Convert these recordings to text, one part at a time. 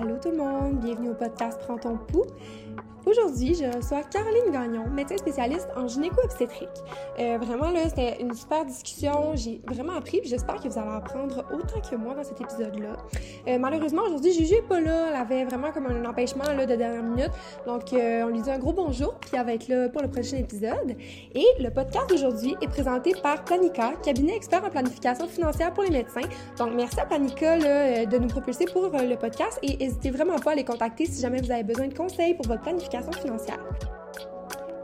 Allô tout le monde, bienvenue au podcast Prends ton pouls. Aujourd'hui, je reçois Caroline Gagnon, médecin spécialiste en gynéco-obstétrique. Euh, vraiment, là, c'était une super discussion. J'ai vraiment appris, puis j'espère que vous allez apprendre autant que moi dans cet épisode-là. Euh, malheureusement, aujourd'hui, Juju n'est pas là. Elle avait vraiment comme un empêchement là, de dernière minute. Donc, euh, on lui dit un gros bonjour, puis elle va être là pour le prochain épisode. Et le podcast d'aujourd'hui est présenté par Planica, cabinet expert en planification financière pour les médecins. Donc, merci à Planica là, de nous propulser pour le podcast et n'hésitez vraiment pas à les contacter si jamais vous avez besoin de conseils pour votre planification financière.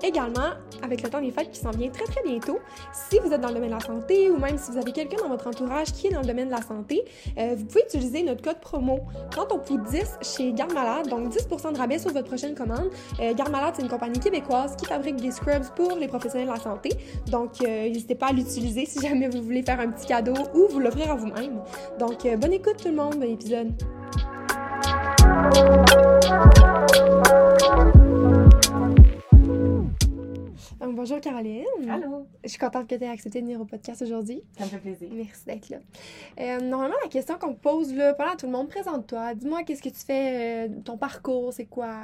Également, avec le temps des fêtes qui s'en vient très très bientôt, si vous êtes dans le domaine de la santé ou même si vous avez quelqu'un dans votre entourage qui est dans le domaine de la santé, euh, vous pouvez utiliser notre code promo quand on coûte 10 chez Garde Malade, donc 10% de rabais sur votre prochaine commande. Euh, Garde Malade, c'est une compagnie québécoise qui fabrique des scrubs pour les professionnels de la santé, donc euh, n'hésitez pas à l'utiliser si jamais vous voulez faire un petit cadeau ou vous l'offrir à vous-même. Donc bonne écoute tout le monde, bon épisode. Bonjour Caroline. Allô. Je suis contente que tu aies accepté de venir au podcast aujourd'hui. Ça me fait plaisir. Merci d'être là. Euh, normalement, la question qu'on pose là, pendant tout le monde, présente-toi. Dis-moi qu'est-ce que tu fais, euh, ton parcours, c'est quoi?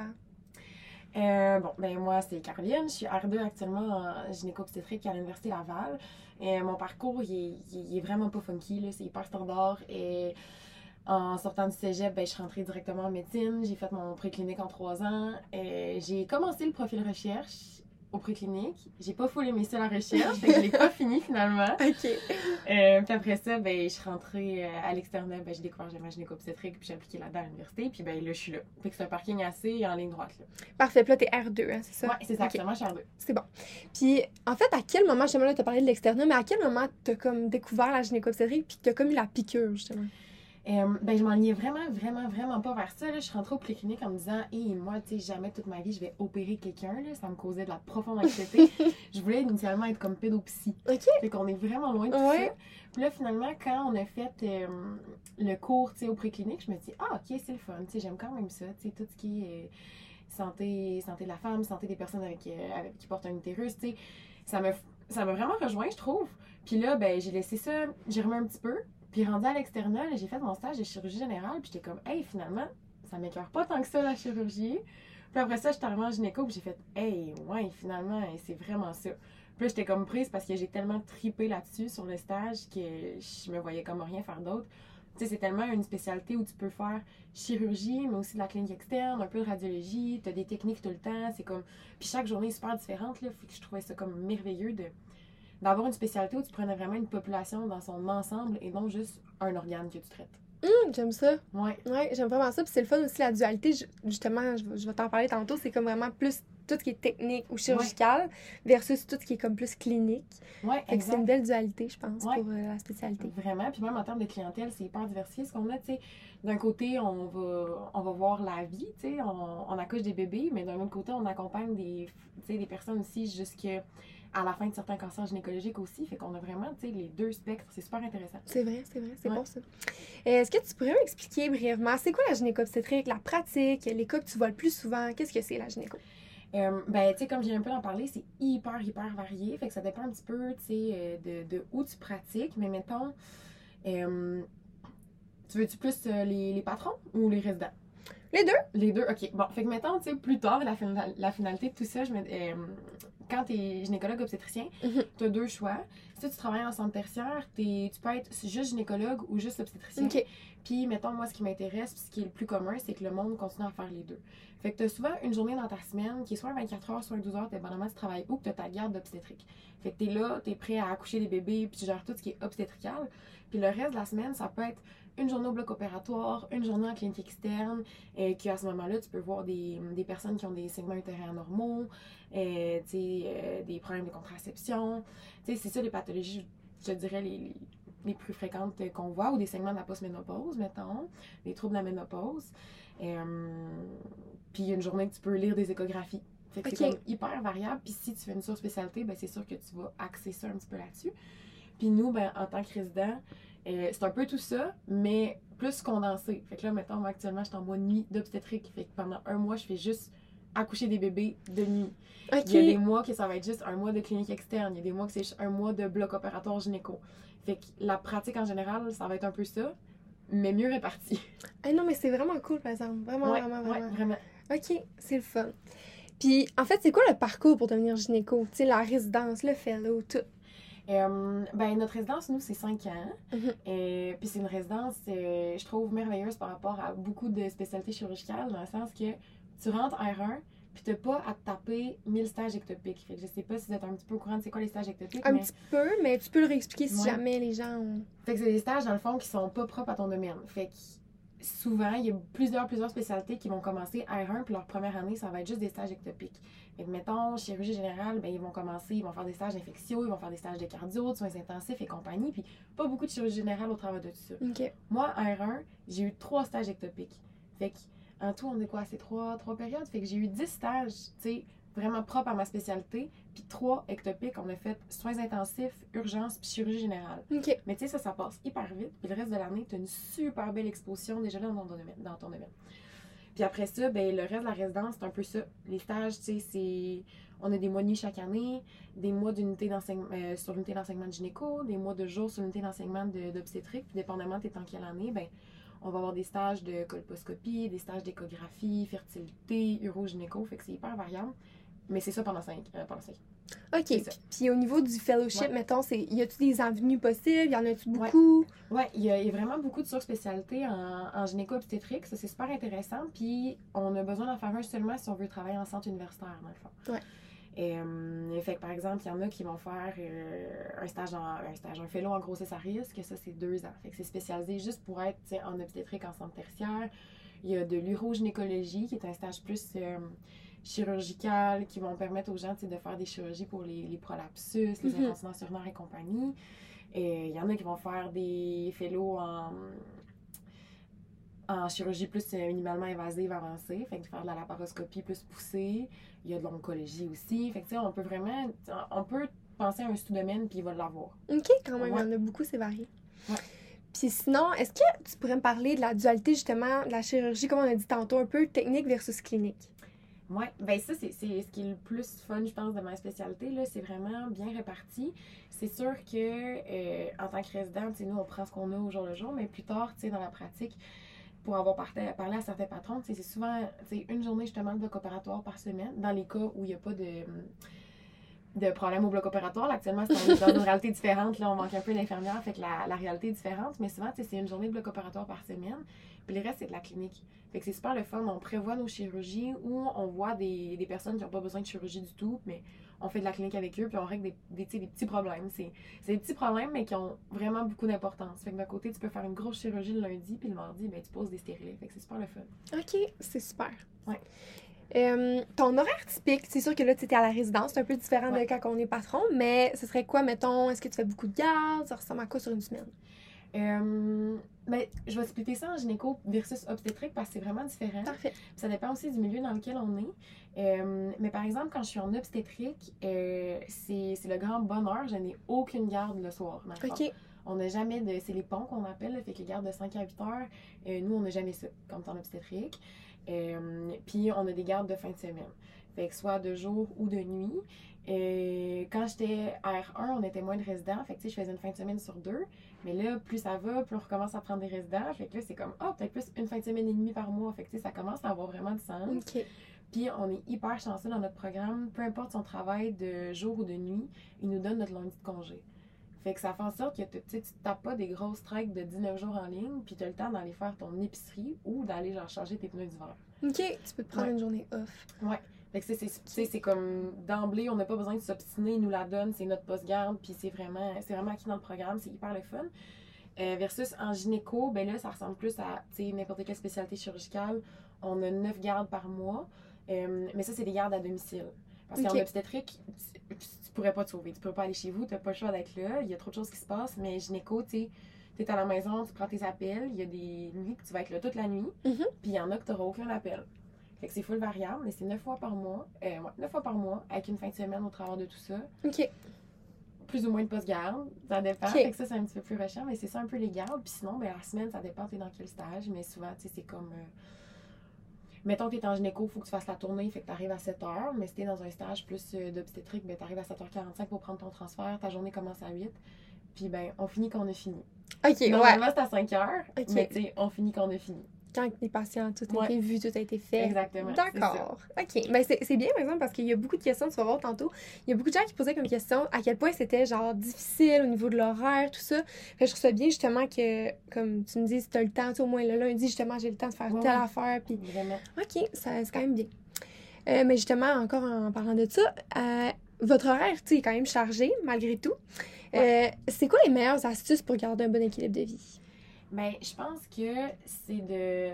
Euh, bon, ben moi, c'est Caroline. Je suis R2 actuellement en gynéco-obstétrique à l'Université Laval. Et mon parcours, il est, vraiment pas funky, c'est hyper standard. Et en sortant du cégep, ben, je suis rentrée directement en médecine. J'ai fait mon préclinique en trois ans. J'ai commencé le profil recherche au préclinique. J'ai pas full aimé ça la recherche, fait que je l'ai pas fini finalement. OK. Euh, puis après ça, ben, je suis rentrée euh, à l'externat, ben, j'ai découvert ma gynéco-obstétrique, puis j'ai appliqué là-dedans à l'université, puis ben, là, je suis là. Fait que c'est un parking assez en ligne droite. Là. Parfait, puis là, t'es R2, hein, c'est ça? Ouais, c'est ça, exactement, je suis R2. C'est bon. Puis, en fait, à quel moment, justement, là, t'as parlé de l'externat, mais à quel moment t'as comme découvert la gynéco-obstétrique, puis t'as comme eu la piqûre, justement? Euh, ben, je m'enlignais vraiment, vraiment, vraiment pas vers ça. Là. Je suis rentrée au préclinique en me disant, hé, moi, tu sais, jamais toute ma vie, je vais opérer quelqu'un. Ça me causait de la profonde anxiété. je voulais initialement être comme pédopsie. OK. Fait qu'on est vraiment loin de tout ça. Puis là, finalement, quand on a fait euh, le cours, tu sais, au préclinique, je me dis, ah, OK, c'est le fun. Tu sais, j'aime quand même ça. Tu sais, tout ce qui est euh, santé, santé de la femme, santé des personnes avec, avec qui portent un utérus, tu sais, ça m'a ça vraiment rejoint, je trouve. Puis là, ben, j'ai laissé ça, j'ai remis un petit peu. Puis rendu à l'external, j'ai fait mon stage de chirurgie générale, puis j'étais comme, hey, finalement, ça m'écœure pas tant que ça la chirurgie. Puis après ça, j'étais arrivée en gynéco, puis j'ai fait, hey, ouais, finalement, c'est vraiment ça. Puis j'étais comme prise parce que j'ai tellement tripé là-dessus sur le stage que je me voyais comme rien faire d'autre. Tu sais, c'est tellement une spécialité où tu peux faire chirurgie, mais aussi de la clinique externe, un peu de radiologie, tu as des techniques tout le temps. C'est comme. Puis chaque journée est super différente, là. Fait que je trouvais ça comme merveilleux de d'avoir une spécialité où tu prenais vraiment une population dans son ensemble et non juste un organe que tu traites. Hum, j'aime ça. Ouais. Ouais, j'aime vraiment ça. Puis c'est le fun aussi, la dualité. Justement, je, vais t'en parler tantôt. C'est comme vraiment plus tout ce qui est technique ou chirurgical versus tout ce qui est comme plus clinique. Ouais, c'est une belle dualité, je pense, pour euh, la spécialité. Vraiment. Puis même en termes de clientèle, c'est hyper diversifié. Ce qu'on a, tu sais, d'un côté, on va, on va voir la vie, tu sais, on, on accouche des bébés, mais d'un autre côté, on accompagne des, des personnes aussi jusque à la fin de certains cancers gynécologiques aussi. Fait qu'on a vraiment, tu sais, les deux spectres. C'est super intéressant. C'est vrai, c'est vrai. C'est bon, ça. Est-ce que tu pourrais m'expliquer brièvement, c'est quoi la gynéco-obstétrique, la pratique, les cas que tu vois le plus souvent? Qu'est-ce que c'est, la gynéco? Euh, ben, tu sais, comme j'ai un peu en parler, c'est hyper, hyper varié. Fait que ça dépend un petit peu, tu sais, euh, de, de, où tu pratiques. Mais mettons, euh, tu veux-tu plus les, les patrons ou les résidents? Les deux? Les deux, ok. Bon, fait que mettons, tu sais, plus tard, la, la, finalité de tout ça, je me, quand tu es gynécologue obstétricien, mhm. tu as deux choix. Si tu travailles en centre tertiaire, tu peux être juste gynécologue ou juste obstétricien. Puis, mettons, moi, ce qui m'intéresse, puis ce qui est le plus commun, c'est que le monde continue à faire les deux. Fait que tu as souvent une journée dans ta semaine qui est soit 24 heures, soit 12 heures, dépendamment tu travailles où, que tu as ta garde d'obstétrique. Fait que tu es là, tu es prêt à accoucher des bébés, puis tu gères tout ce qui est obstétrical. Puis le reste de la semaine, ça peut être une journée au bloc opératoire, une journée en clinique externe, et que à ce moment-là, tu peux voir des, des, personnes qui ont des segments utériens normaux, et, euh, des problèmes de contraception. C'est ça les pathologies, je dirais, les, les plus fréquentes qu'on voit, ou des segments de la post-ménopause, mettons, des troubles de la ménopause. Euh, puis une journée que tu peux lire des échographies. Fait que c'est hyper variable. Puis si tu fais une surspécialité, ben c'est sûr que tu vas axer ça un petit peu là-dessus. Puis nous, ben, en tant que résident, euh, c'est un peu tout ça, mais plus condensé. Fait que là, mettons, moi, actuellement, je suis en mois nuit d'obstétrique. Fait que pendant un mois, je fais juste accoucher des bébés de nuit. Il y a des mois que ça va être juste un mois de clinique externe. Il y a des mois que c'est un mois de bloc opératoire gynéco. Fait que la pratique en général, ça va être un peu ça. mais mieux répartis. Ah non, mais c'est vraiment cool, par exemple. Vraiment, Ouais, vraiment, ouais, vraiment. vraiment. OK, c'est le fun. Puis, en fait, c'est quoi le parcours pour devenir gynéco? Tu sais, la résidence, le fellow, tout. Euh, ben, notre résidence, nous, c'est 5 ans. Mhm. Et puis c'est une résidence, euh, je trouve, merveilleuse par rapport à beaucoup de spécialités chirurgicales, dans le sens que tu rentres R1, puis t'as pas à te taper 1000 stages ectopiques. Fait que je sais pas si vous êtes un petit peu au courant de c'est quoi les stages ectopiques, Un mais... petit peu, mais tu peux le réexpliquer si Ouais. jamais les gens ont... Fait que c'est des stages, dans le fond, qui sont pas propres à ton domaine. Fait que souvent, il y a plusieurs, plusieurs spécialités qui vont commencer R1, puis leur première année, ça va être juste des stages ectopiques. Que, mettons, chirurgie générale, ben, ils vont commencer, ils vont faire des stages d'infectio, ils vont faire des stages de cardio, de soins intensifs et compagnie, puis pas beaucoup de chirurgie générale au travers de tout ça. Moi, R1, j'ai eu trois stages ectopiques. Fait que, en tout, on est quoi? C'est trois, trois périodes? Fait que j'ai eu 10 stages, tu sais, vraiment propres à ma spécialité. Puis trois ectopiques, on a fait soins intensifs, urgences, puis chirurgie générale. OK. Mais tu sais, ça, ça passe hyper vite. Puis le reste de l'année, tu as une super belle exposition déjà dans ton domaine. Dans ton domaine. Puis après ça, ben, le reste de la résidence, c'est un peu ça. Les stages, tu sais, c'est. On a des mois de nuit chaque année, des mois d'unité d'enseignement euh, sur l'unité d'enseignement de gynéco, des mois de jour sur l'unité d'enseignement de- d'obstétrique. Puis dépendamment de t'es en quelle année, ben, on va avoir des stages de colposcopie, des stages d'échographie, fertilité, urogynéco. Fait que c'est hyper variable. Mais c'est ça pendant 5 pendant cinq ans. OK. Puis au niveau du fellowship, Ouais. mettons, c'est y a-tu des avenues possibles? Y en a-tu beaucoup? Ouais, il y, y a vraiment beaucoup de surspécialités en, en gynéco-obstétrique. Ça, c'est super intéressant. Puis, on a besoin d'en faire un seulement si on veut travailler en centre universitaire, dans le fond. Ouais. Et, euh, fait que, par exemple, il y en a qui vont faire euh, un stage, en, un stage, un fellow en grossesse à risque. Ça, c'est deux ans. Fait que c'est spécialisé juste pour être en obstétrique en centre tertiaire. Il y a de l'urogynécologie, qui est un stage plus euh, chirurgical, qui vont permettre aux gens de faire des chirurgies pour les, les prolapsus, les Mhm. incontinences urinaires et compagnie. Et il y en a qui vont faire des fellows en, en chirurgie plus euh, minimalement invasive avancée, fait que faire de la laparoscopie plus poussée. Il y a de l'oncologie aussi. Fait que on peut vraiment, on peut penser à un sous-domaine puis il va l'avoir. OK, quand même, Ouais. il y en a beaucoup, c'est varié. Ouais. Puis sinon, est-ce que tu pourrais me parler de la dualité, justement, de la chirurgie, comme on a dit tantôt, un peu technique versus clinique? Ouais, ben ça, c'est ce qui est le plus fun, je pense, de ma spécialité. C'est vraiment bien réparti. C'est sûr que euh, en tant que résident, nous, on prend ce qu'on a au jour le jour, mais plus tard, dans la pratique, pour avoir parlé à certains patrons, c'est souvent une journée justement de bloc opératoire par semaine, dans les cas où il n'y a pas de, de problème au bloc opératoire. Actuellement, c'est dans une réalité différente. Là, on manque un peu d'infirmières, fait que la, la réalité est différente. Mais souvent, c'est une journée de bloc opératoire par semaine. Puis le reste, c'est de la clinique. Fait que c'est super le fun. On prévoit nos chirurgies ou on voit des, des personnes qui n'ont pas besoin de chirurgie du tout, mais on fait de la clinique avec eux, puis on règle des, des, des petits problèmes. C'est c'est des petits problèmes, mais qui ont vraiment beaucoup d'importance. Fait que d'un côté, tu peux faire une grosse chirurgie le lundi, puis le mardi, ben, tu poses des stérilés. Fait que c'est super le fun. OK, c'est super. Ouais. Euh, ton horaire typique, c'est sûr que là, tu étais à la résidence, c'est un peu différent Ouais. de quand on est patron, mais ce serait quoi, mettons, est-ce que tu fais beaucoup de garde? Ça ressemble à quoi sur une semaine? Euh, ben, je vais expliquer ça en gynéco versus obstétrique parce que c'est vraiment différent. Parfait. Puis Ça dépend aussi du milieu dans lequel on est. Euh, mais par exemple, quand je suis en obstétrique, euh, c'est le grand bonheur. Je n'ai aucune garde le soir. OK. On n'a jamais de. C'est les ponts qu'on appelle, fait que les gardes de 5 à 8 heures. euh, nous, on n'a jamais ça, comme en obstétrique. Euh, Puis on a des gardes de fin de semaine. Fait que soit de jour ou de nuit. Euh, quand j'étais R1, on était moins de résidents. Fait que tu sais, je faisais une fin de semaine sur deux. Mais là, plus ça va, plus on recommence à prendre des résidents. Fait que là, c'est comme, ah, peut-être plus une fin de semaine et demie par mois. Fait que tu sais, ça commence à avoir vraiment du sens. OK. Puis on est hyper chanceux dans notre programme. Peu importe son travail de jour ou de nuit, il nous donne notre lundi de congé. Fait que ça fait en sorte que tu sais, tu te tapes pas des grosses treks de 19 jours en ligne, puis tu as le temps d'aller faire ton épicerie ou d'aller genre changer tes pneus d'hiver. OK, tu peux te prendre Ouais. une journée off. Fait que c'est- c'est tu sais, c'est comme d'emblée, on n'a pas besoin de s'obstiner, il nous la donne, c'est notre post-garde, puis c'est vraiment, c'est vraiment acquis dans le programme, c'est hyper le fun. Euh, versus en gynéco, ben là, ça ressemble plus à tu sais, n'importe quelle spécialité chirurgicale. On a 9 gardes par mois, euh, mais ça, c'est des gardes à domicile. Parce qu'en obstétrique, tu, tu pourrais pas te sauver. Tu peux pas aller chez vous, tu pas le choix d'être là. Il y a trop de choses qui se passent, mais gynéco, tu sais, tu es à la maison, tu prends tes appels. Il y a des nuits que tu vas être là toute la nuit, Mhm. puis il y en a que tu n'auras aucun appel. Fait que c'est full variable, mais c'est 9 fois par mois. Euh, 9 fois par mois, avec une fin de semaine au travers de tout ça. OK. Plus ou moins de post-garde, ça dépend. Ok. Fait que ça, c'est un petit peu plus recherche, mais c'est ça un peu les gardes. Puis sinon, ben, la semaine, ça dépend t'es dans quel stage, mais souvent, tu sais, c'est comme. euh, Mettons que t'es en gynéco, faut que tu fasses la tournée, fait que t'arrives à 7h, mais si t'es dans un stage plus euh, d'obstétrique, ben t'arrives à 7h45 pour prendre ton transfert, ta journée commence à 8. puis ben, on finit quand on a fini. OK, ouais. Normalement, c'est à 5 heures, Ok. mais tu sais, on finit quand on a fini. Quand les patients, tout a Ouais. été vu, tout a été fait. Exactement. D'accord. OK. Ben, c'est bien, par exemple, parce qu'il y a beaucoup de questions, tu vas voir tantôt. Il y a beaucoup de gens qui posaient comme question à quel point c'était, genre, difficile au niveau de l'horaire, tout ça. Fait que je trouve ça bien, justement, que, comme tu me dis, si t'as le temps, tu au moins le lundi, justement, j'ai le temps de faire Ouais, telle affaire, puis Vraiment. OK, c'est quand même bien. Euh, mais justement, encore en parlant de ça, euh, votre horaire, tu est quand même chargé, malgré tout. Euh, c'est quoi les meilleures astuces pour garder un bon équilibre de vie? Ben, je pense que c'est de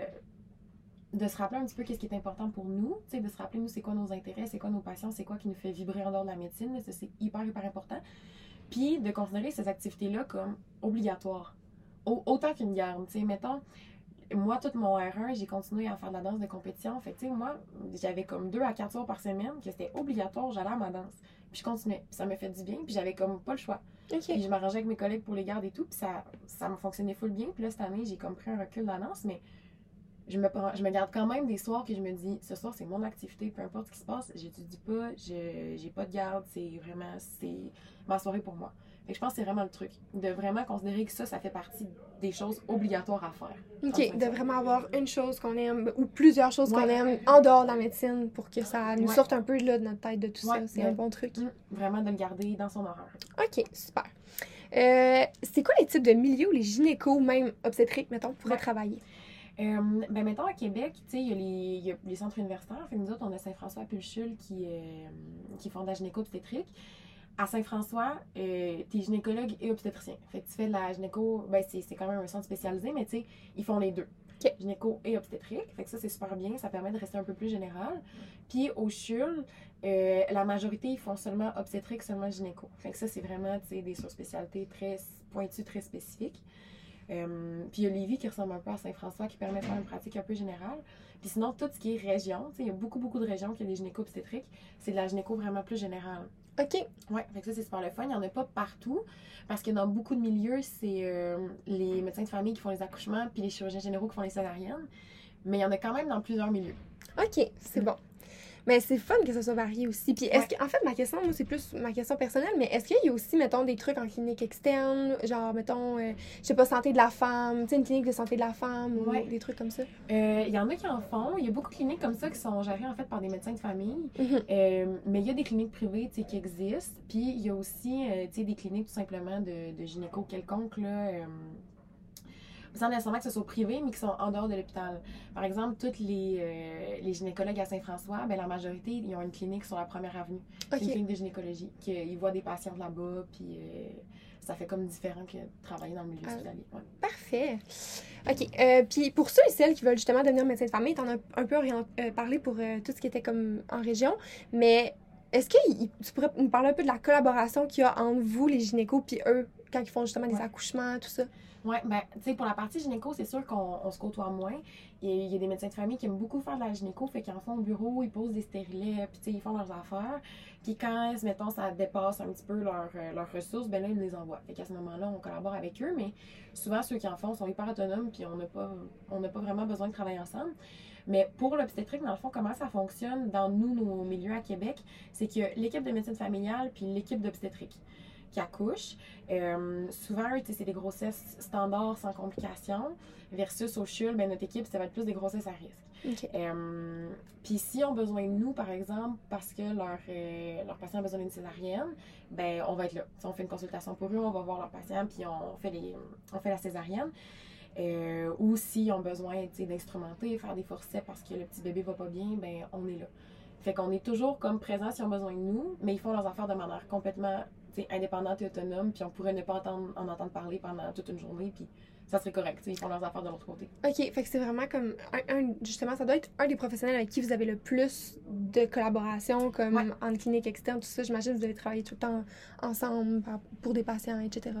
de se rappeler un petit peu qu'est-ce qui est important pour nous, de se rappeler nous c'est quoi nos intérêts, c'est quoi nos passions, c'est quoi qui nous fait vibrer en dehors de la médecine, c'est hyper hyper important. Puis de considérer ces activités-là comme obligatoires, Au- autant qu'une garde, mettons moi, tout mon R1, j'ai continué à faire de la danse de compétition. Fait moi, j'avais comme deux à quatre soirs par semaine que c'était obligatoire, j'allais à ma danse. Puis je continuais. Puis ça m'a fait du bien. Puis j'avais comme pas le choix. Puis je m'arrangeais avec mes collègues pour les gardes et tout. Puis ça, ça me fonctionnait full bien. Puis là, cette année, j'ai comme pris un recul danse. Mais je me, prends, je me garde quand même des soirs que je me dis, ce soir, c'est mon activité. Peu importe ce qui se passe, j'étudie pas, je j'ai pas de garde. C'est vraiment, c'est ma soirée pour moi. Fait que je pense que c'est vraiment le truc. De vraiment considérer que ça, ça fait partie des choses obligatoires à faire. OK, de vraiment avoir une chose qu'on aime ou plusieurs choses qu'on aime en dehors de la médecine pour que ça nous Ouais. sorte un peu là, de notre tête de tout Ouais, ça. C'est un bon truc. Mm, Vraiment de le garder dans son horaire. OK, super. Euh, c'est quoi les types de milieux où les gynécos, même obstétriques, mettons, pourraient travailler? Euh, ben, mettons, à Québec, tu sais, il y, a les- il y a les centres universitaires. Fait nous autres, on a Saint-François à Pulchule qui, euh, qui font de la gynéco-obstétrique. À Saint-François, euh, t'es gynécologue et obstétricien. Fait que tu fais de la gynéco, ben, c'est quand même un centre spécialisé, mais tu sais, ils font les deux. Ok. Gynéco et obstétrique. Fait que ça, c'est super bien. Ça permet de rester un peu plus général. Puis au CHUL, euh, la majorité, ils font seulement obstétrique, seulement gynéco. Fait que ça, c'est vraiment, tu des surspécialités très pointues, très spécifiques. Euh, puis il y a Lévis qui ressemble un peu à Saint-François qui permet de faire une pratique un peu générale. Puis sinon, tout ce qui est région, tu il y a beaucoup, beaucoup de régions qui ont des gynéco obstétriques. C'est de la gynéco vraiment plus générale. OK. Que ça, c'est super le fun. Il n'y en a pas partout parce que dans beaucoup de milieux, c'est euh, les médecins de famille qui font les accouchements puis les chirurgiens généraux qui font les césariennes. Mais il y en a quand même dans plusieurs milieux. OK, c'est Mm. bon. Mais c'est fun que ça soit varié aussi. Puis est-ce Ouais. que, en fait, ma question, moi, c'est plus ma question personnelle, mais est-ce qu'il y a aussi, mettons, des trucs en clinique externe, genre, mettons, euh, je sais pas, santé de la femme, tu sais, une clinique de santé de la femme ou Ouais. des trucs comme ça? Euh, Il y en a qui en font. Il y a beaucoup de cliniques comme ça qui sont gérées en fait par des médecins de famille. Mhm. Euh, mais il y a des cliniques privées tu sais, qui existent. Puis il y a aussi euh, tu sais, des cliniques tout simplement de, de gynéco quelconque. Là, sans nécessairement que ce soit privé, mais qui sont en dehors de l'hôpital. Par exemple, toutes les, euh, les gynécologues à Saint-François, ben, la majorité, ils ont une clinique sur la première avenue. C'est une clinique de gynécologie. qui, Ils voient des patients là-bas, puis euh, ça fait comme différent que de travailler dans le milieu Ah. hospitalier. Ouais. Parfait. OK. Euh, puis pour ceux et celles qui veulent justement devenir médecin de famille, t'en as un peu parlé pour tout ce qui était comme en région, mais est-ce que tu pourrais nous parler un peu de la collaboration qu'il y a entre vous, les gynécos, puis eux, quand ils font justement des Ouais. accouchements, tout ça? Ben, tu sais, pour la partie gynéco, c'est sûr qu'on on se côtoie moins. Il y, a, des médecins de famille qui aiment beaucoup faire de la gynéco, fait qu'ils en font au bureau, ils posent des stérilets, puis tu sais, ils font leurs affaires. Puis quand, mettons, ça dépasse un petit peu euh, leurs ressources, ben là, ils les envoient. Fait qu'à ce moment-là, on collabore avec eux, mais souvent, ceux qui en font sont hyper autonomes, puis on n'a pas, pas vraiment besoin de travailler ensemble. Mais pour l'obstétrique, dans le fond, comment ça fonctionne dans nous, nos milieux à Québec, c'est que l'équipe de médecine familiale puis l'équipe d'obstétrique qui accouche. Euh, souvent, c'est des grossesses standards sans complications, versus au CHUL, ben, notre équipe, ça va être plus des grossesses à risque. OK. Euh, Puis s'ils ont besoin de nous, par exemple, parce que leur, euh, leur patient a besoin d'une césarienne, ben on va être là. Si on fait une consultation pour eux, on va voir leur patient, puis on fait, les, on fait la césarienne. Euh, ou s'ils ont besoin d'instrumenter, faire des forceps parce que le petit bébé va pas bien, ben on est là. Fait qu'on est toujours comme présents s'ils ont besoin de nous, mais ils font leurs affaires de manière complètement indépendante et autonome, puis on pourrait ne pas entendre, en entendre parler pendant toute une journée, puis ça serait correct. Ils font leurs affaires de l'autre côté. OK, fait que c'est vraiment comme un, un- justement ça doit être un des professionnels avec qui vous avez le plus de collaboration comme Ouais. en clinique externe tout ça, j'imagine que vous devez travailler tout le temps ensemble pour des patients etc.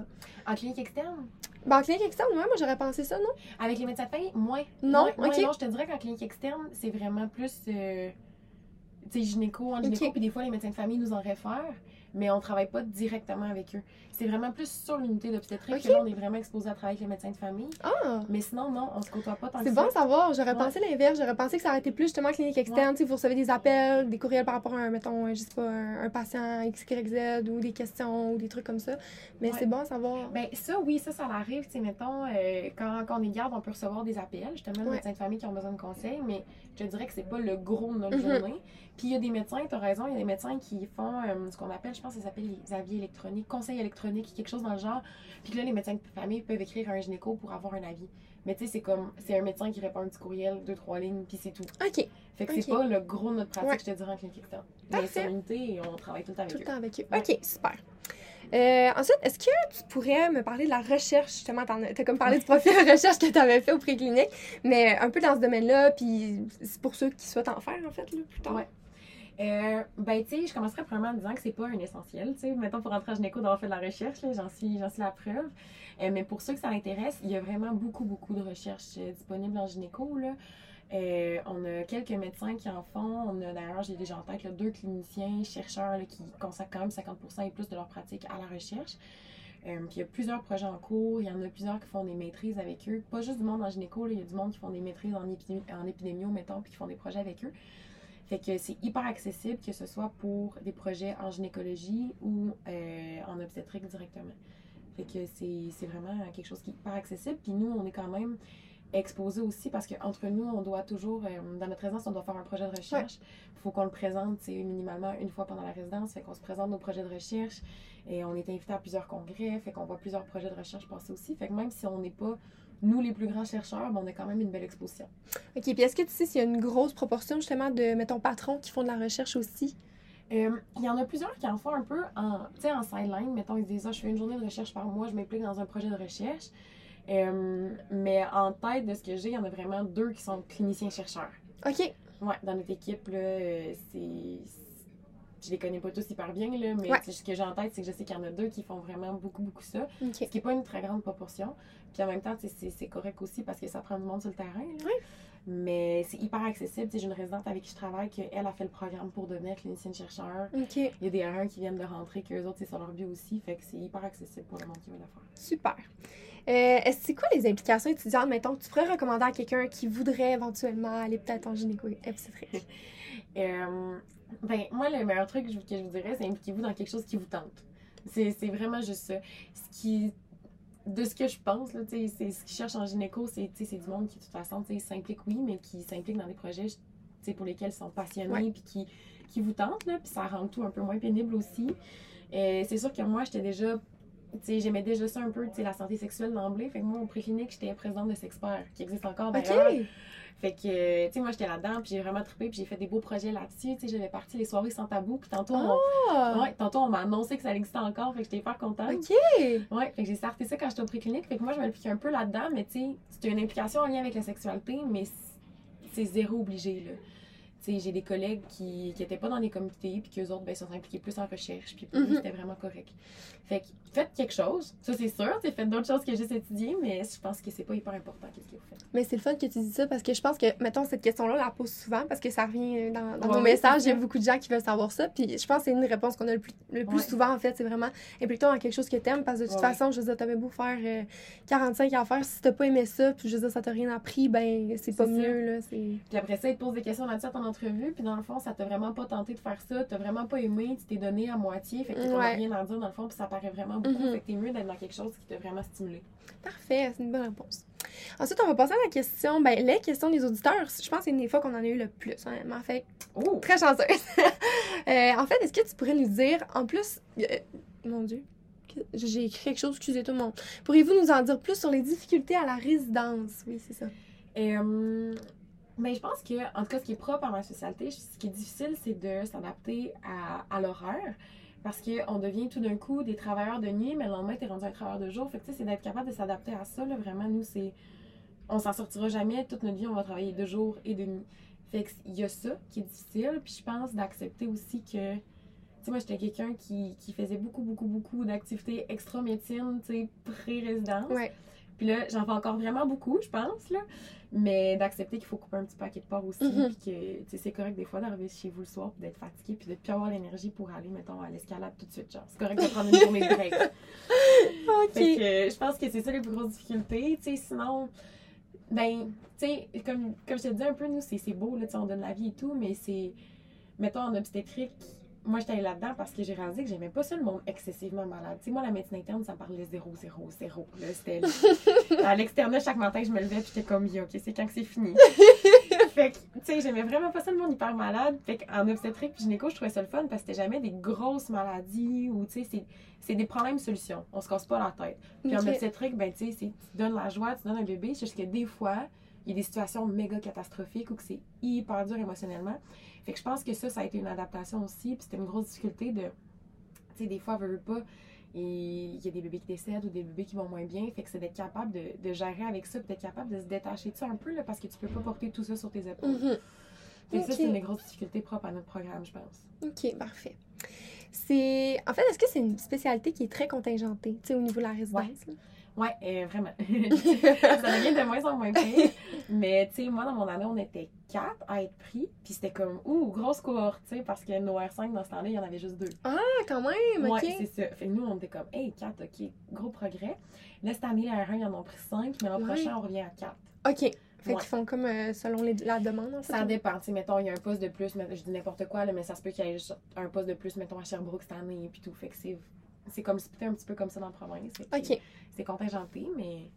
En clinique externe, Ben, en clinique externe, ouais, moi j'aurais pensé ça, non? Avec les médecins de famille, moins. Non? Moins, non, je te dirais qu'en clinique externe, c'est vraiment plus, euh, tu sais, gynéco, en gynéco, puis des fois, les médecins de famille nous en réfèrent. Mais on travaille pas directement avec eux. C'est vraiment plus sur l'unité d'obstétrique Ok. que là, on est vraiment exposé à travailler avec les médecins de famille. Ah! Mais sinon, non, on se côtoie pas tant que C'est ça. bon à savoir. J'aurais Ouais. pensé l'inverse. J'aurais pensé que ça aurait été plus justement clinique externe. Sais, vous recevez des appels, des courriels par rapport à, un, mettons, je sais pas, un, un patient XYZ ou des questions ou des trucs comme ça. Mais Ouais. c'est bon à savoir. Ben ça, oui, ça, ça arrive. Tu mettons, euh, quand, quand on est garde, on peut recevoir des appels, justement, Ouais. médecins de famille qui ont besoin de conseils, mais je te dirais que c'est pas le gros de notre Mhm. journée. Puis il y a des médecins, tu as raison, il y a des médecins qui font euh, ce qu'on appelle, je pense que ça s'appelle les avis électroniques, conseils électroniques, quelque chose dans le genre. Puis là, les médecins de famille peuvent écrire à un gynéco pour avoir un avis. Mais tu sais, c'est comme, c'est un médecin qui répond un petit courriel, deux, trois lignes, puis c'est tout. OK. Fait que Ok. c'est pas le gros de notre pratique, Ouais. je te dirais, en clinique externe. Mais Parfait. sur l'unité, on travaille tout le temps avec Tout le eux. temps avec eux. OK, super. Euh, ensuite, est-ce que tu pourrais me parler de la recherche, justement, t'en as- comme parlé du profil de recherche que tu avais fait au préclinique, mais un peu dans ce domaine-là, puis c'est pour ceux qui souhaitent en faire, en fait, là, plus tard. Ouais. Euh, ben, tu sais, je commencerai premièrement en disant que c'est pas un essentiel. Tu sais, mettons pour rentrer à gynéco d'avoir fait de la recherche, j'en suis, j'en suis la preuve. Euh, mais pour ceux que ça intéresse, il y a vraiment beaucoup, beaucoup de recherches euh, disponibles en gynéco. Là. Euh, on a quelques médecins qui en font. On a d'ailleurs, j'ai déjà en tête deux cliniciens, chercheurs qui consacrent quand même 50% et plus de leur pratique à la recherche. Euh, puis il y a plusieurs projets en cours. Il y en a plusieurs qui font des maîtrises avec eux. Pas juste du monde en gynéco, il y a du monde qui font des maîtrises en, épidémie, en mettons, puis qui font des projets avec eux. Fait que c'est hyper accessible, que ce soit pour des projets en gynécologie ou euh, en obstétrique directement. Fait que c'est vraiment quelque chose qui est hyper accessible. Puis nous, on est quand même exposés aussi parce qu'entre nous, on doit toujours, euh, dans notre résidence, on doit faire un projet de recherche. Il faut qu'on le présente minimalement une fois pendant la résidence. Fait qu'on se présente nos projets de recherche et on est invité à plusieurs congrès. Fait qu'on voit plusieurs projets de recherche passer aussi. Fait que même si on n'est pas nous les plus grands chercheurs, ben, on a quand même une belle exposition. OK, puis est-ce que tu sais s'il y a une grosse proportion, justement, de, mettons, patrons qui font de la recherche aussi? Euh, Il y en a plusieurs qui en font un peu en, tu sais, en sideline. Mettons, ils se disent, ah, je fais une journée de recherche par mois, je m'implique dans un projet de recherche. Euh, mais en tête de ce que j'ai, il y en a vraiment deux qui sont cliniciens-chercheurs. OK. Ouais, dans notre équipe, là, euh, c'est. Je les connais pas tous hyper bien, là, mais Ouais. ce que j'ai en tête, c'est que je sais qu'il y en a deux qui font vraiment beaucoup, beaucoup ça. Ce qui n'est pas une très grande proportion. Puis en même temps, c'est correct aussi parce que ça prend du monde sur le terrain. là. Ouais. Mais c'est hyper accessible. J'ai une résidente avec qui je travaille, qu'elle a fait le programme pour devenir clinicienne-chercheur. OK. Il y a des R1 qui viennent de rentrer, qu'eux autres, c'est sur leur bio aussi. Fait que c'est hyper accessible pour le monde qui veut le faire. Super. Euh, c'est quoi les implications étudiantes, mettons, que tu pourrais recommander à quelqu'un qui voudrait éventuellement aller peut-être en gynéco-obstétrique? Euh, ben, moi, le meilleur truc que je, vous dirais, c'est impliquez-vous dans quelque chose qui vous tente. C'est vraiment juste ça. Ce qui, de ce que je pense, là, c'est ce qu'ils cherchent en gynéco, c'est du monde qui, de toute façon, s'implique, oui, mais qui s'implique dans des projets pour lesquels ils sont passionnés, puis qui, qui vous tentent, là, puis ça rend tout un peu moins pénible aussi. Euh, c'est sûr que moi, j'étais déjà j'aimais déjà ça un peu, la santé sexuelle d'emblée. Fait que moi, au préclinique, j'étais présidente de Sexpert, qui existe encore d'ailleurs. Fait que, tu sais, moi, j'étais là-dedans, puis j'ai vraiment trippé, puis j'ai fait des beaux projets là-dessus. Tu sais, j'avais parti les soirées sans tabou, puis tantôt, on, Ah! ouais, tantôt, on m'a annoncé que ça existait encore, fait que j'étais hyper contente. OK. Ouais, fait que j'ai starté ça quand j'étais au préclinique. Fait que moi, je m'impliquais un peu là-dedans, mais tu sais, c'était une implication en lien avec la sexualité, mais c'est zéro obligé, là. J'ai des collègues qui n'étaient pas dans les comités, puis qu'eux autres, ben, sont impliqués plus en recherche, puis pour eux, Mhm. c'était vraiment correct. Fait que faites quelque chose, ça c'est sûr, faites d'autres choses que juste étudier, mais je pense que c'est pas hyper important qu'est-ce que vous faites. Mais c'est le fun que tu dis ça parce que je pense que, mettons, cette question-là, on la pose souvent parce que ça revient dans, dans Ouais, nos messages. Il y a beaucoup de gens qui veulent savoir ça. Puis je pense que c'est une réponse qu'on a le plus, le plus Ouais. souvent, en fait. C'est vraiment implique-toi dans quelque chose que t'aimes parce que de toute Ouais, façon, je veux dire, t'avais beau faire euh, 45 à faire. Si t'as pas aimé ça, puis je veux dire, ça t'a rien appris, ben c'est pas ça. mieux, là. Puis après ça, ils te posent des questions là-dessus entrevue, puis dans le fond, ça t'a vraiment pas tenté de faire ça, t'as vraiment pas aimé, tu t'es donné à moitié, fait que t'as Ouais. rien à dire dans le fond, puis ça paraît vraiment beaucoup, Mhm. fait que t'es mieux d'être dans quelque chose qui t'a vraiment stimulé. Parfait, c'est une bonne réponse. Ensuite, on va passer à la question, ben, les questions des auditeurs. Je pense que c'est une des fois qu'on en a eu le plus, honnêtement. Fait Oh! Très chanceuse. Euh, en fait, est-ce que tu pourrais nous dire, en plus, euh, mon Dieu, j'ai écrit quelque chose, excusez tout le monde. Pourriez-vous nous en dire plus sur les difficultés à la résidence? Oui, c'est ça. Euh, mais je pense que, en tout cas, ce qui est propre à ma spécialité, ce qui est difficile, c'est de s'adapter à, à l'horaire. Parce qu'on devient tout d'un coup des travailleurs de nuit, mais le lendemain, t'es rendu un travailleur de jour. Fait que, tu sais, c'est d'être capable de s'adapter à ça. Là, vraiment, nous, c'est. On s'en sortira jamais. Toute notre vie, on va travailler de jour et de nuit. Fait que, il y a ça qui est difficile. Puis je pense d'accepter aussi que. Tu sais, moi, j'étais quelqu'un qui, qui faisait beaucoup, beaucoup, beaucoup d'activités extra-médecine, tu sais, pré-résidence. Ouais. Puis là, j'en fais encore vraiment beaucoup, je pense, là. Mais d'accepter qu'il faut couper un petit paquet de porc aussi. Mhm. Puis que, tu sais, c'est correct des fois d'arriver chez vous le soir, puis d'être fatigué, puis de plus avoir l'énergie pour aller, mettons, à l'escalade tout de suite. Genre, c'est correct de prendre une journée de break. OK. Fait que euh, je pense que c'est ça les plus grosses difficultés. Tu sais, sinon, ben, tu sais, comme, comme je te dis un peu, nous, c'est c'est beau, là, tu sais, on donne la vie et tout, mais c'est, mettons, en obstétrique, moi, j'étais allée là-dedans parce que j'ai réalisé que j'aimais pas ça le monde excessivement malade. Tu sais, moi, la médecine interne, ça me parlait 0, 0, 0. Là, c'était à l'externe, chaque matin, je me levais, puis j'étais comme, OK, c'est quand que c'est fini? fait que, tu sais, j'aimais vraiment pas ça le monde hyper malade. Fait qu'en obstétrique puis gynéco, je trouvais ça le fun parce que c'était jamais des grosses maladies ou, tu sais, c'est- des problèmes-solutions. On se casse pas la tête. Puis en obstétrique, ben, tu sais, tu donnes la joie, tu donnes un bébé, que des fois, il y a des situations méga catastrophiques ou que c'est hyper dur émotionnellement. Fait que je pense que ça, ça a été une adaptation aussi. Puis c'était une grosse difficulté de. Tu sais, des fois, veut, veut pas, il y a des bébés qui décèdent ou des bébés qui vont moins bien. Fait que c'est d'être capable de, de gérer avec ça, puis d'être capable de se détacher de ça un peu, là, parce que tu peux pas porter tout ça sur tes épaules. Mhm. Fait que ça, c'est une des grosses difficultés propres à notre programme, je pense. OK, parfait. C'est... En fait, est-ce que c'est une spécialité qui est très contingentée, tu sais, au niveau de la résidence? là? Ouais, euh, vraiment. ça devient de moins en moins pire. Mais, tu sais, moi, dans mon année, on était quatre à être pris. Puis c'était comme, ouh, grosse cohorte, tu sais, parce que nos R5, dans ce temps-là, il y en avait juste deux. Ah, quand même, Ouais, OK. c'est ça. Fait que nous, on était comme, hey, 4, OK, gros progrès. Là, cette année, les R1, ils en ont pris 5, mais l'an Ouais. prochain, on revient à 4. OK. Fait Ouais. qu'ils font comme euh, selon les- la demande, en fait. Ça dépend. Tu sais, mettons, il y a un poste de plus, je dis n'importe quoi, là, mais ça se peut qu'il y ait juste un poste de plus, mettons, à Sherbrooke cette année, puis tout. Fait que c'est, c'est comme splitté un petit peu comme ça dans la province. OK. C'est contingenté, mais,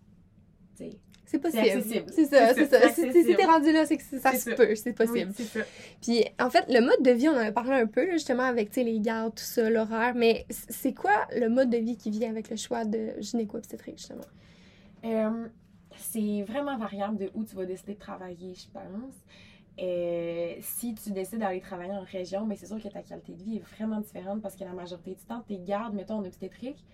C'est possible. C'est ça, C'est ça, Si si t'es rendu là, c'est que ça C'est se peut, c'est possible. ça. Puis, en fait, le mode de vie, on en a parlé un peu, là, justement, avec les gardes, tout ça, l'horaire. Mais c'est quoi le mode de vie qui vient avec le choix de gynéco-obstétrique, justement? Euh, c'est vraiment variable de où tu vas décider de travailler, je pense. Euh, si tu décides d'aller travailler en région, mais c'est sûr que ta qualité de vie est vraiment différente parce que la majorité du temps, tes gardes, mettons en obstétrique,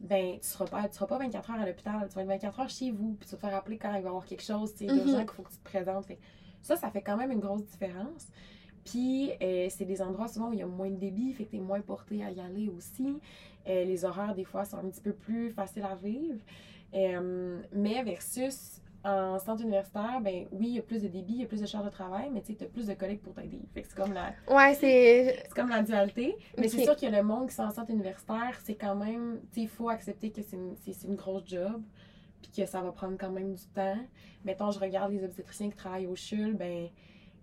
ben tu seras pas, tu seras pas 24 heures à l'hôpital, tu vas être 24 heures chez vous, puis tu vas te faire appeler quand il va y avoir quelque chose, tu sais, Mhm. urgent qu'il faut que tu te présentes. Fait ça, ça fait quand même une grosse différence. Puis, euh, c'est des endroits souvent où il y a moins de débit, fait que tu es moins porté à y aller aussi. Euh, les horaires, des fois, sont un petit peu plus faciles à vivre. Euh, mais versus en centre universitaire, ben oui, il y a plus de débit, il y a plus de charges de travail, mais tu sais, tu as plus de collègues pour t'aider. Fait que c'est comme la, Ouais, c'est. c'est comme la dualité. Mais c'est sûr que le monde qui sont en centre universitaire, c'est quand même, tu sais, il faut accepter que c'est une, une grosse job, puis que ça va prendre quand même du temps. Mettons, je regarde les obstétriciens qui travaillent au CHUL, ben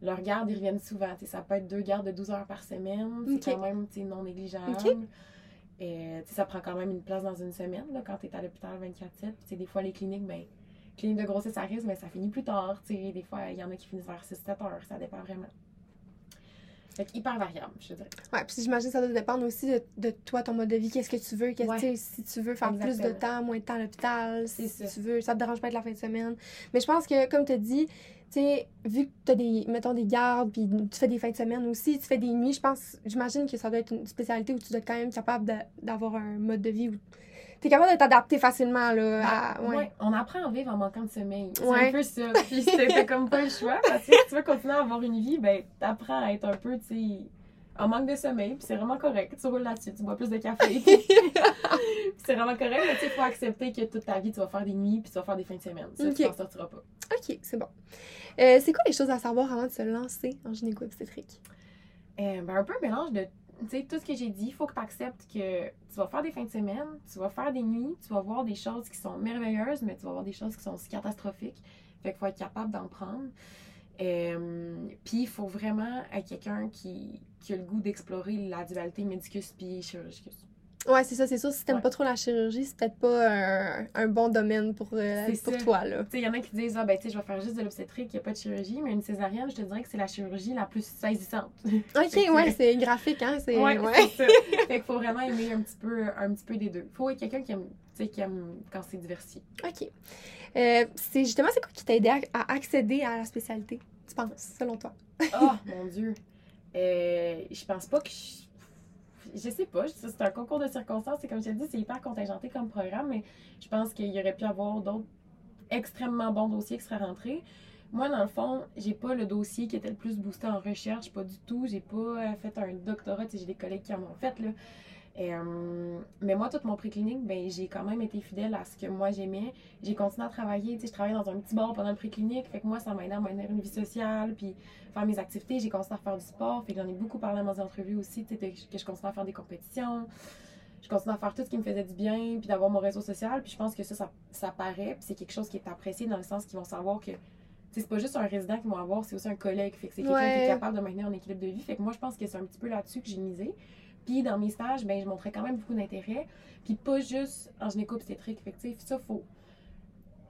leurs gardes, ils reviennent souvent. Tu sais, ça peut être deux gardes de 12 heures par semaine. C'est quand même, tu sais, non négligeable. Et, sais, ça prend quand même une place dans une semaine, là, quand tu es à l'hôpital 24-7. Puis, tu sais, des fois, les cliniques, ben clinique de grossesse à risque, mais ça finit plus tard. Tu sais, des fois, il y en a qui finissent vers 6-7 heures. Ça dépend vraiment. Fait hyper variable, je dirais. Ouais, puis j'imagine que ça doit dépendre aussi de, de toi, ton mode de vie, qu'est-ce que tu veux, qu'est-ce Ouais. si tu veux faire plus de temps, moins de temps à l'hôpital, si tu veux, ça te dérange pas être la fin de semaine. Mais je pense que, comme tu as dit, tu sais, vu que tu as des, mettons, des gardes, puis tu fais des fins de semaine aussi, tu fais des nuits, je pense, j'imagine que ça doit être une spécialité où tu dois être quand même capable d'avoir un mode de vie où tu es capable de t'adapter facilement, là, à, Ben, ouais. ouais, on apprend à vivre en manquant de sommeil. C'est Ouais. un peu ça. Puis c'était comme pas le choix. Parce que si tu veux continuer à avoir une vie, ben t'apprends à être un peu, tu sais, en manque de sommeil. Puis c'est vraiment correct. Tu roules là-dessus, tu bois plus de café. C'est vraiment correct. Mais tu faut accepter que toute ta vie, tu vas faire des nuits puis tu vas faire des fins de semaine. Ça, Ok. tu t'en sortiras pas. Ok, c'est bon. Euh, c'est quoi les choses à savoir avant de se lancer en gynéco-obstétrique? Euh, ben, un peu un mélange de tu sais, tout ce que j'ai dit, il faut que tu acceptes que tu vas faire des fins de semaine, tu vas faire des nuits, tu vas voir des choses qui sont merveilleuses, mais tu vas voir des choses qui sont aussi catastrophiques. Fait qu'il faut être capable d'en prendre. Euh, Puis il faut vraiment être quelqu'un qui, a le goût d'explorer la dualité médicus puis chirurgicus. Ouais, c'est ça, c'est sûr. Si t'aimes Ouais. pas trop la chirurgie, c'est peut-être pas un, un bon domaine pour, euh, pour toi, là. Tu sais, il y en a qui disent, ah ben, tu sais, je vais faire juste de l'obstétrique, il n'y a pas de chirurgie, mais une césarienne, je te dirais que c'est la chirurgie la plus saisissante. Ok, ouais, c'est graphique, hein? C'est, Ouais, ouais. ça. fait qu'il faut vraiment aimer un petit peu, un petit peu des deux. faut être quelqu'un qui aime, tu sais, qui aime quand c'est diversifié. Ok. Euh, c'est justement, c'est quoi qui t'a aidé à, à accéder à la spécialité, tu penses, selon toi? Oh mon Dieu. Euh, je pense pas que je. Je sais pas, c'est un concours de circonstances et comme je t'ai dit, c'est hyper contingenté comme programme, mais je pense qu'il y aurait pu avoir d'autres extrêmement bons dossiers qui seraient rentrés. Moi, dans le fond, j'ai pas le dossier qui était le plus boosté en recherche, pas du tout. J'ai pas euh, fait un doctorat, j'ai des collègues qui en ont fait, là. Euh, mais moi, toute mon préclinique, ben, j'ai quand même été fidèle à ce que moi j'aimais. J'ai continué à travailler. Tu sais, je travaillais dans un petit bar pendant le préclinique. Fait que moi, ça m'a aidé à maintenir une vie sociale, puis faire mes activités. J'ai continué à faire du sport. Fait que j'en ai beaucoup parlé dans mes entrevues aussi, tu sais, que je continue à faire des compétitions. Je continue à faire tout ce qui me faisait du bien, puis d'avoir mon réseau social. Puis je pense que ça, ça, ça paraît, puis c'est quelque chose qui est apprécié dans le sens qu'ils vont savoir que c'est pas juste un résident qu'ils vont avoir, c'est aussi un collègue. Fait que c'est quelqu'un qui est capable de maintenir un équilibre de vie. Fait que moi, je pense que c'est un petit peu là-dessus que j'ai misé. Puis dans mes stages, ben, je montrais quand même beaucoup d'intérêt. Puis pas juste en. Fait que, ça, faut.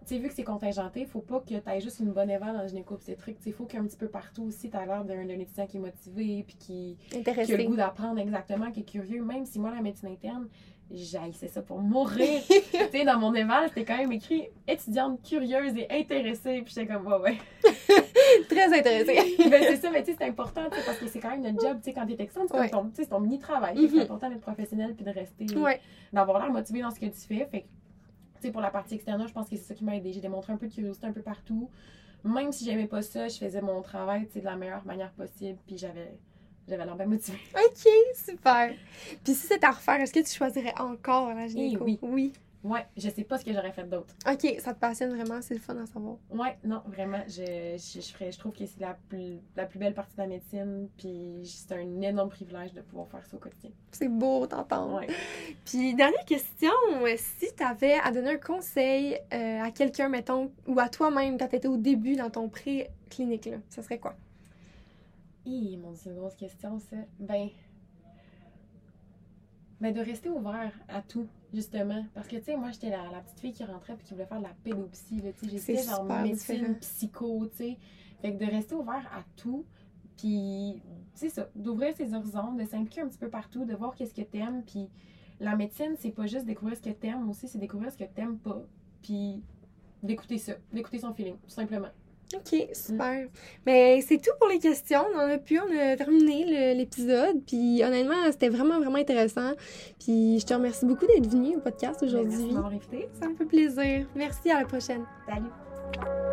Tu sais, vu que c'est contingenté, faut pas que tu aies juste une bonne éval en gynéco-obstétrique. Il faut qu'un petit peu partout aussi, tu as l'air d'un étudiant qui est motivé, puis qui, qui a le goût d'apprendre exactement, qui est curieux. Même si moi, la médecine interne, c'est ça pour mourir. tu sais, dans mon éval, c'était quand même écrit étudiante curieuse et intéressée. Puis j'étais comme, ouais, ouais. Très intéressée. ben, c'est ça, mais tu sais, c'est important, parce que c'est quand même notre job, tu sais, quand t'es c'est ton, ton mini-travail. C'est mm-hmm. important d'être professionnel puis de rester, d'avoir l'air motivé dans ce que tu fais. Fait tu sais, pour la partie externe, je pense que c'est ça qui m'a aidé. J'ai démontré un peu de curiosité un peu partout. Même si j'aimais pas ça, je faisais mon travail, tu sais, de la meilleure manière possible. Puis j'avais j'avais l'air bien motivée. OK, super. Puis si c'était à refaire, est-ce que tu choisirais encore la gynéco? Eh oui. Oui. Ouais, je sais pas ce que j'aurais fait d'autre. OK, ça te passionne vraiment, c'est le fun à savoir. Ouais, non, vraiment, je, je, je, je trouve que c'est la plus, la plus belle partie de la médecine, puis c'est un énorme privilège de pouvoir faire ça au quotidien. C'est beau t'entendre. Ouais. Puis, dernière question, si tu avais à donner un conseil euh, à quelqu'un, mettons, ou à toi-même quand tu étais au début dans ton pré-clinique, là, ça serait quoi? Hi, mon Dieu, une grosse question, ça. Ben, ben, de rester ouvert à tout, justement. Parce que, tu sais, moi, j'étais la, la, petite fille qui rentrait puis qui voulait faire de la pédopsie, là, tu sais. J'étais genre médecine, psycho, tu sais. Fait que de rester ouvert à tout, puis, c'est ça, d'ouvrir ses horizons, de s'impliquer un petit peu partout, de voir qu'est-ce que t'aimes, puis la médecine, c'est pas juste découvrir ce que t'aimes aussi, c'est découvrir ce que t'aimes pas, puis d'écouter ça, d'écouter son feeling, tout simplement. OK, super. Mais c'est tout pour les questions. On en a pu, on a terminé l'épisode. Puis honnêtement, c'était vraiment, vraiment intéressant. Puis je te remercie beaucoup d'être venu au podcast ben, aujourd'hui. Merci de m'avoir invité. Ça me fait plaisir. Merci, à la prochaine. Salut.